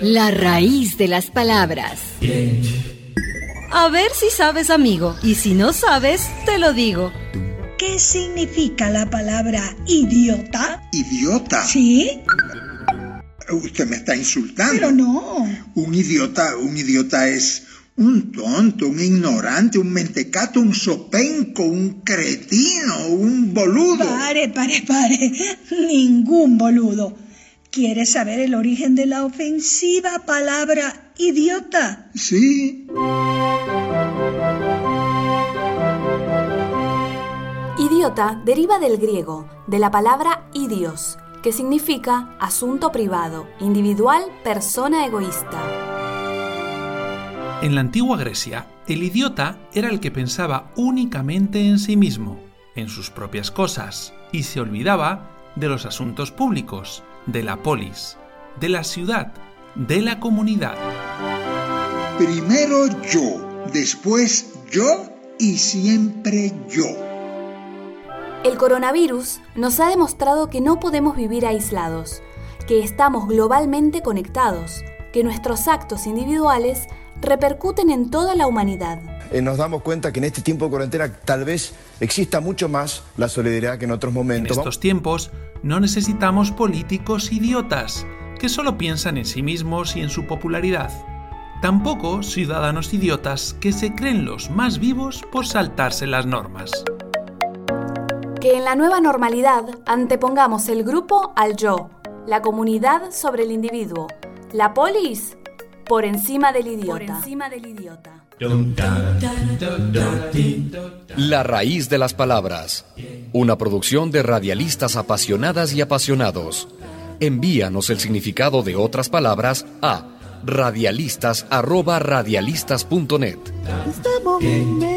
La raíz de las palabras. A ver si sabes, amigo, y si no sabes, te lo digo. ¿Qué significa la palabra idiota? ¿Idiota? ¿Sí? Usted me está insultando. Pero no. Un idiota, un idiota es un tonto, un ignorante, un mentecato, un sopenco, un cretino, un boludo. Pare, pare, pare. Ningún boludo. ¿Quieres saber el origen de la ofensiva palabra idiota? Sí. Idiota deriva del griego, de la palabra idios, que significa asunto privado, individual, persona egoísta. En la antigua Grecia, el idiota era el que pensaba únicamente en sí mismo, en sus propias cosas, y se olvidaba de los asuntos públicos, de la polis, de la ciudad, de la comunidad. Primero yo, después yo y siempre yo. El coronavirus nos ha demostrado que no podemos vivir aislados, que estamos globalmente conectados, que nuestros actos individuales repercuten en toda la humanidad. Eh, nos damos cuenta que en este tiempo de cuarentena tal vez exista mucho más la solidaridad que en otros En momentos. estos tiempos no necesitamos políticos idiotas que solo piensan en sí mismos y en su popularidad. Tampoco ciudadanos idiotas que se creen los más vivos por saltarse las normas. Que en la nueva normalidad antepongamos el grupo al yo, la comunidad sobre el individuo, la polis por encima del idiota. del idiota. La raíz de las palabras. Una producción de radialistas apasionadas y apasionados. Envíanos el significado de otras palabras a radialistas@radialistas.net. Estamos en medio.